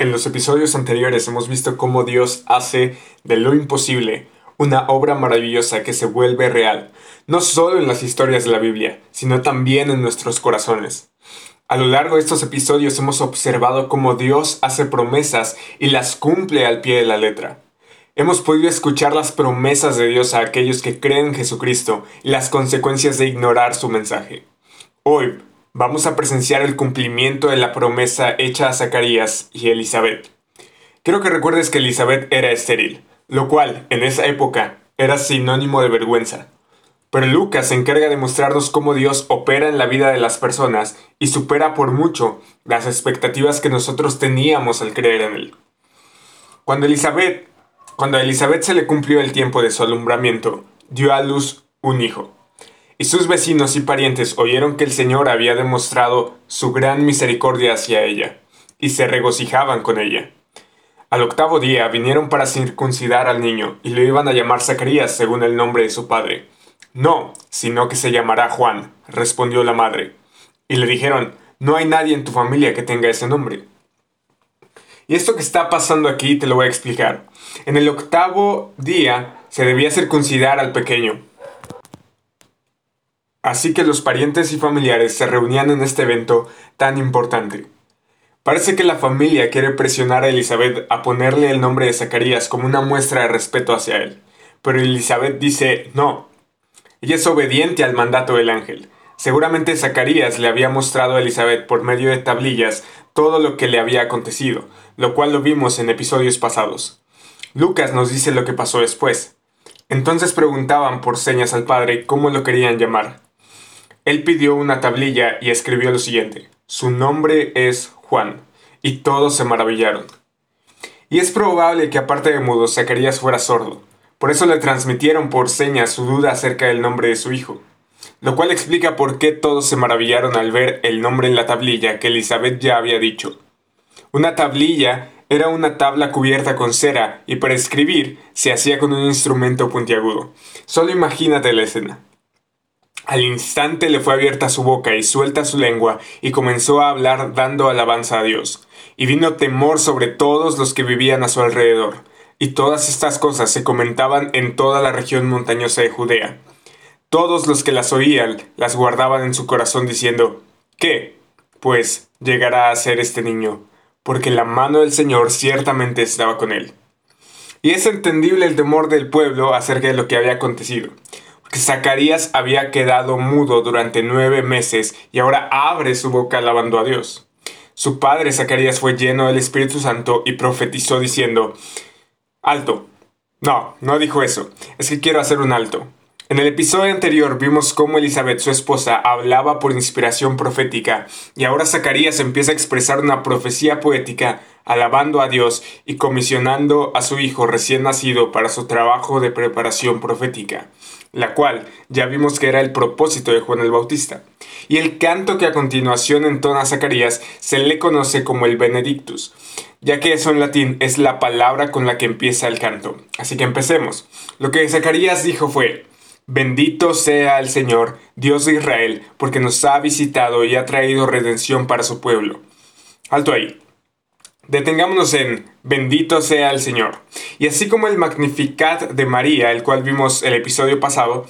En los episodios anteriores hemos visto cómo Dios hace de lo imposible una obra maravillosa que se vuelve real, no solo en las historias de la Biblia, sino también en nuestros corazones. A lo largo de estos episodios hemos observado cómo Dios hace promesas y las cumple al pie de la letra. Hemos podido escuchar las promesas de Dios a aquellos que creen en Jesucristo y las consecuencias de ignorar su mensaje. Hoy vamos a presenciar el cumplimiento de la promesa hecha a Zacarías y Elizabeth. Quiero que recuerdes que Elizabeth era estéril, lo cual, en esa época, era sinónimo de vergüenza. Pero Lucas se encarga de mostrarnos cómo Dios opera en la vida de las personas y supera por mucho las expectativas que nosotros teníamos al creer en Él. Cuando Elizabeth, cuando a Elizabeth se le cumplió el tiempo de su alumbramiento, dio a luz un hijo. Y sus vecinos y parientes oyeron que el Señor había demostrado su gran misericordia hacia ella, y se regocijaban con ella. Al octavo día vinieron para circuncidar al niño, y lo iban a llamar Zacarías según el nombre de su padre. No, sino que se llamará Juan, respondió la madre. Y le dijeron, no hay nadie en tu familia que tenga ese nombre. Y esto que está pasando aquí te lo voy a explicar. En el octavo día se debía circuncidar al pequeño, Así que los parientes y familiares se reunían en este evento tan importante. Parece que la familia quiere presionar a Elizabeth a ponerle el nombre de Zacarías como una muestra de respeto hacia él, pero Elizabeth dice no. Ella es obediente al mandato del ángel. Seguramente Zacarías le había mostrado a Elizabeth por medio de tablillas todo lo que le había acontecido, lo cual lo vimos en episodios pasados. Lucas nos dice lo que pasó después. Entonces preguntaban por señas al padre cómo lo querían llamar. Él pidió una tablilla y escribió lo siguiente, su nombre es Juan, y todos se maravillaron. Y es probable que aparte de mudo, Zacarías fuera sordo, por eso le transmitieron por señas su duda acerca del nombre de su hijo, lo cual explica por qué todos se maravillaron al ver el nombre en la tablilla que Elizabeth ya había dicho. Una tablilla era una tabla cubierta con cera y para escribir se hacía con un instrumento puntiagudo. Solo imagínate la escena. Al instante le fue abierta su boca y suelta su lengua, y comenzó a hablar dando alabanza a Dios. Y vino temor sobre todos los que vivían a su alrededor. Y todas estas cosas se comentaban en toda la región montañosa de Judea. Todos los que las oían las guardaban en su corazón diciendo, ¿qué? Pues llegará a ser este niño, porque la mano del Señor ciertamente estaba con él. Y es entendible el temor del pueblo acerca de lo que había acontecido. Zacarías había quedado mudo durante nueve meses y ahora abre su boca alabando a Dios. Su padre Zacarías fue lleno del Espíritu Santo y profetizó diciendo, Alto. No, no dijo eso. Es que quiero hacer un alto. En el episodio anterior vimos cómo Elizabeth, su esposa, hablaba por inspiración profética y ahora Zacarías empieza a expresar una profecía poética alabando a Dios y comisionando a su hijo recién nacido para su trabajo de preparación profética la cual ya vimos que era el propósito de Juan el Bautista. Y el canto que a continuación entona Zacarías se le conoce como el Benedictus, ya que eso en latín es la palabra con la que empieza el canto. Así que empecemos. Lo que Zacarías dijo fue, Bendito sea el Señor, Dios de Israel, porque nos ha visitado y ha traído redención para su pueblo. Alto ahí. Detengámonos en Bendito sea el Señor. Y así como el Magnificat de María, el cual vimos el episodio pasado,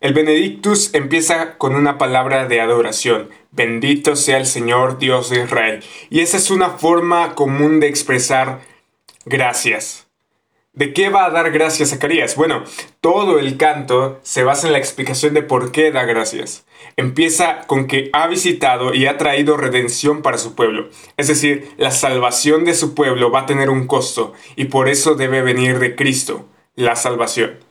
el Benedictus empieza con una palabra de adoración. Bendito sea el Señor Dios de Israel. Y esa es una forma común de expresar gracias. ¿De qué va a dar gracias Zacarías? Bueno, todo el canto se basa en la explicación de por qué da gracias. Empieza con que ha visitado y ha traído redención para su pueblo. Es decir, la salvación de su pueblo va a tener un costo y por eso debe venir de Cristo, la salvación.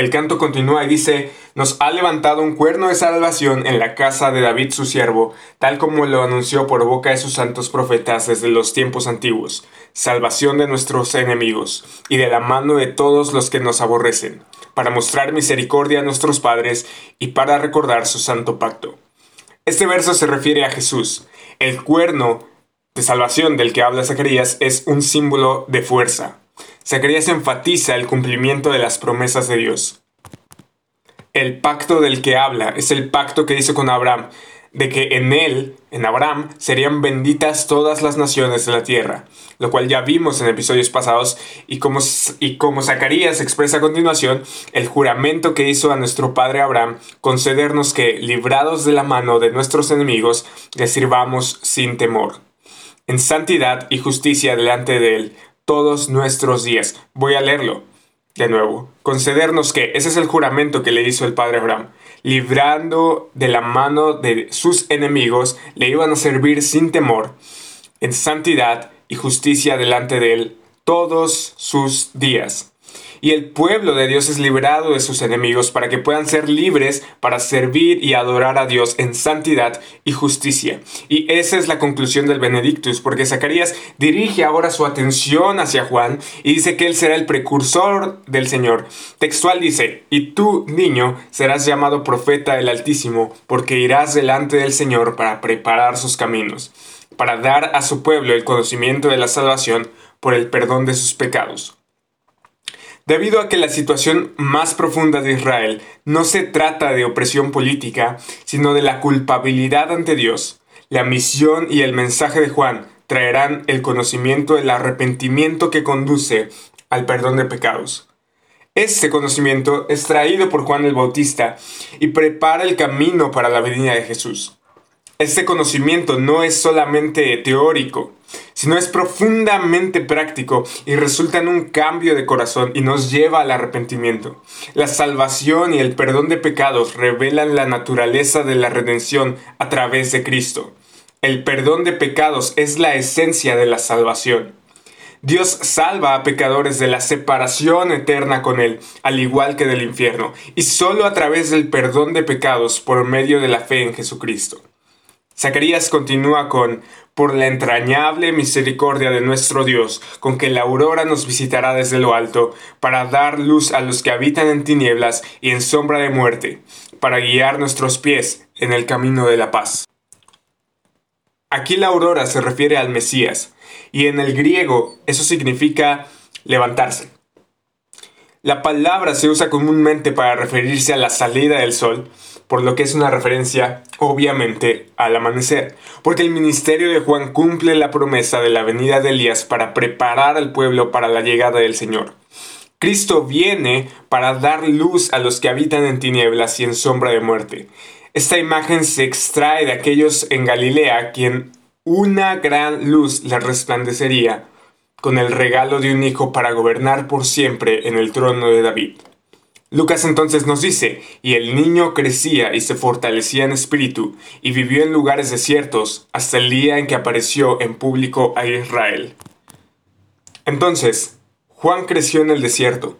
El canto continúa y dice, nos ha levantado un cuerno de salvación en la casa de David su siervo, tal como lo anunció por boca de sus santos profetas desde los tiempos antiguos, salvación de nuestros enemigos y de la mano de todos los que nos aborrecen, para mostrar misericordia a nuestros padres y para recordar su santo pacto. Este verso se refiere a Jesús. El cuerno de salvación del que habla Zacarías es un símbolo de fuerza, Zacarías enfatiza el cumplimiento de las promesas de Dios. El pacto del que habla es el pacto que hizo con Abraham, de que en él, en Abraham, serían benditas todas las naciones de la tierra, lo cual ya vimos en episodios pasados, y como, y Zacarías expresa a continuación, el juramento que hizo a nuestro padre Abraham, concedernos que, librados de la mano de nuestros enemigos, le sirvamos sin temor, en santidad y justicia delante de él, todos nuestros días. Voy a leerlo de nuevo. Concedernos que, ese es el juramento que le hizo el padre Abraham, librando de la mano de sus enemigos, le iban a servir sin temor, en santidad y justicia delante de él todos sus días y el pueblo de Dios es liberado de sus enemigos para que puedan ser libres para servir y adorar a Dios en santidad y justicia. Y esa es la conclusión del Benedictus, porque Zacarías dirige ahora su atención hacia Juan y dice que él será el precursor del Señor. Textual dice, y tú, niño, serás llamado profeta del Altísimo, porque irás delante del Señor para preparar sus caminos, para dar a su pueblo el conocimiento de la salvación por el perdón de sus pecados Debido a que la situación más profunda de Israel no se trata de opresión política, sino de la culpabilidad ante Dios, la misión y el mensaje de Juan traerán el conocimiento del arrepentimiento que conduce al perdón de pecados. Este conocimiento es traído por Juan el Bautista y prepara el camino para la venida de Jesús. Este conocimiento no es solamente teórico, sino es profundamente práctico y resulta en un cambio de corazón y nos lleva al arrepentimiento. La salvación y el perdón de pecados revelan la naturaleza de la redención a través de Cristo. El perdón de pecados es la esencia de la salvación. Dios salva a pecadores de la separación eterna con Él, al igual que del infierno, y solo a través del perdón de pecados por medio de la fe en Jesucristo. Zacarías continúa con, por la entrañable misericordia de nuestro Dios, con que la aurora nos visitará desde lo alto, para dar luz a los que habitan en tinieblas y en sombra de muerte, para guiar nuestros pies en el camino de la paz. Aquí la aurora se refiere al Mesías, y en el griego eso significa levantarse. La palabra se usa comúnmente para referirse a la salida del sol, por lo que es una referencia, obviamente, al amanecer, porque el ministerio de Juan cumple la promesa de la venida de Elías para preparar al pueblo para la llegada del Señor. Cristo viene para dar luz a los que habitan en tinieblas y en sombra de muerte. Esta imagen se extrae de aquellos en Galilea quien una gran luz les resplandecería con el regalo de un hijo para gobernar por siempre en el trono de David. Lucas entonces nos dice, y el niño crecía y se fortalecía en espíritu, y vivió en lugares desiertos hasta el día en que apareció en público a Israel. Entonces, Juan creció en el desierto.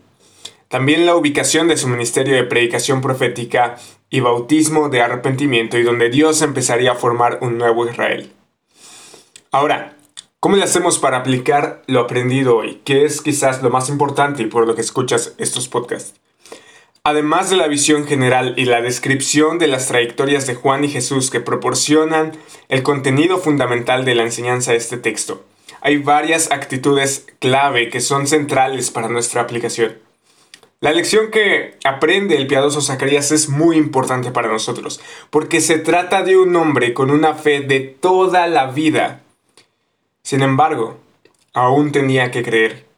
También la ubicación de su ministerio de predicación profética y bautismo de arrepentimiento y donde Dios empezaría a formar un nuevo Israel. Ahora, ¿cómo le hacemos para aplicar lo aprendido hoy? Que es quizás lo más importante y por lo que escuchas estos podcasts. Además de la visión general y la descripción de las trayectorias de Juan y Jesús que proporcionan el contenido fundamental de la enseñanza de este texto, hay varias actitudes clave que son centrales para nuestra aplicación. La lección que aprende el piadoso Zacarías es muy importante para nosotros, porque se trata de un hombre con una fe de toda la vida. Sin embargo, aún tenía que creer.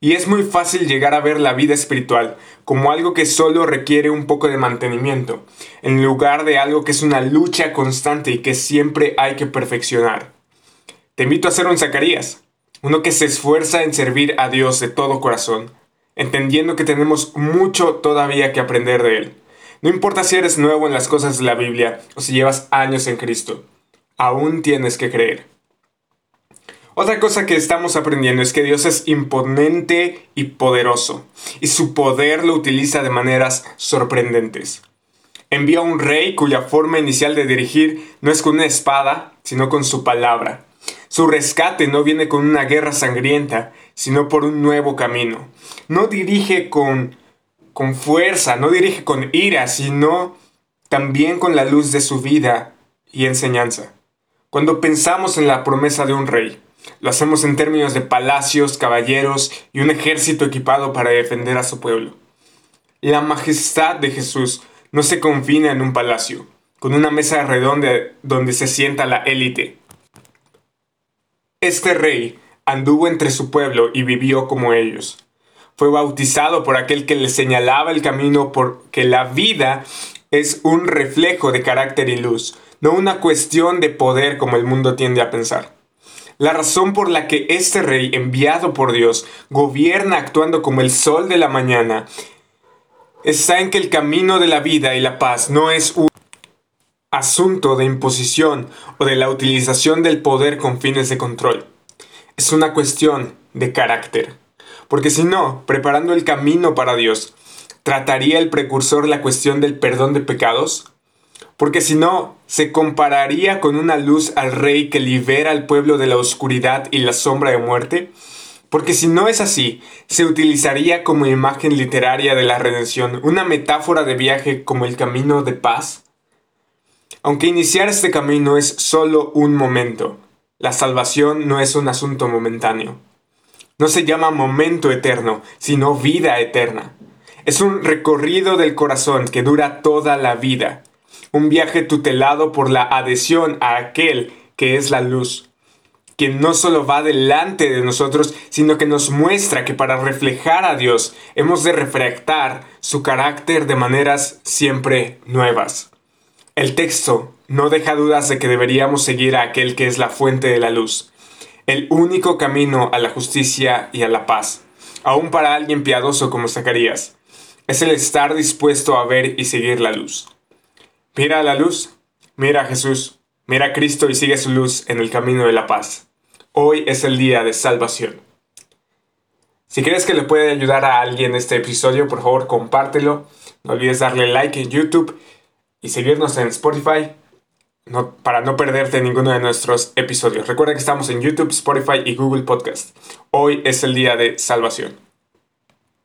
Y es muy fácil llegar a ver la vida espiritual como algo que solo requiere un poco de mantenimiento, en lugar de algo que es una lucha constante y que siempre hay que perfeccionar. Te invito a ser un Zacarías, uno que se esfuerza en servir a Dios de todo corazón, entendiendo que tenemos mucho todavía que aprender de Él. No importa si eres nuevo en las cosas de la Biblia o si llevas años en Cristo, aún tienes que creer. Otra cosa que estamos aprendiendo es que Dios es imponente y poderoso, y su poder lo utiliza de maneras sorprendentes. Envía a un rey cuya forma inicial de dirigir no es con una espada, sino con su palabra. Su rescate no viene con una guerra sangrienta, sino por un nuevo camino. No dirige con, con fuerza, no dirige con ira, sino también con la luz de su vida y enseñanza. Cuando pensamos en la promesa de un rey, lo hacemos en términos de palacios, caballeros y un ejército equipado para defender a su pueblo. La majestad de Jesús no se confina en un palacio, con una mesa redonda donde se sienta la élite. Este rey anduvo entre su pueblo y vivió como ellos. Fue bautizado por aquel que le señalaba el camino porque la vida es un reflejo de carácter y luz, no una cuestión de poder como el mundo tiende a pensar. La razón por la que este rey enviado por Dios gobierna actuando como el sol de la mañana está en que el camino de la vida y la paz no es un asunto de imposición o de la utilización del poder con fines de control. Es una cuestión de carácter. Porque si no, preparando el camino para Dios, ¿trataría el precursor la cuestión del perdón de pecados? Porque si no, se compararía con una luz al rey que libera al pueblo de la oscuridad y la sombra de muerte. Porque si no es así, se utilizaría como imagen literaria de la redención, una metáfora de viaje como el camino de paz. Aunque iniciar este camino es solo un momento, la salvación no es un asunto momentáneo. No se llama momento eterno, sino vida eterna. Es un recorrido del corazón que dura toda la vida un viaje tutelado por la adhesión a aquel que es la luz, quien no solo va delante de nosotros, sino que nos muestra que para reflejar a Dios hemos de refractar su carácter de maneras siempre nuevas. El texto no deja dudas de que deberíamos seguir a aquel que es la fuente de la luz, el único camino a la justicia y a la paz, aun para alguien piadoso como Zacarías. Es el estar dispuesto a ver y seguir la luz. Mira la luz, mira a Jesús, mira a Cristo y sigue su luz en el camino de la paz. Hoy es el día de salvación. Si crees que le puede ayudar a alguien este episodio, por favor compártelo. No olvides darle like en YouTube y seguirnos en Spotify para no perderte ninguno de nuestros episodios. Recuerda que estamos en YouTube, Spotify y Google Podcast. Hoy es el día de salvación.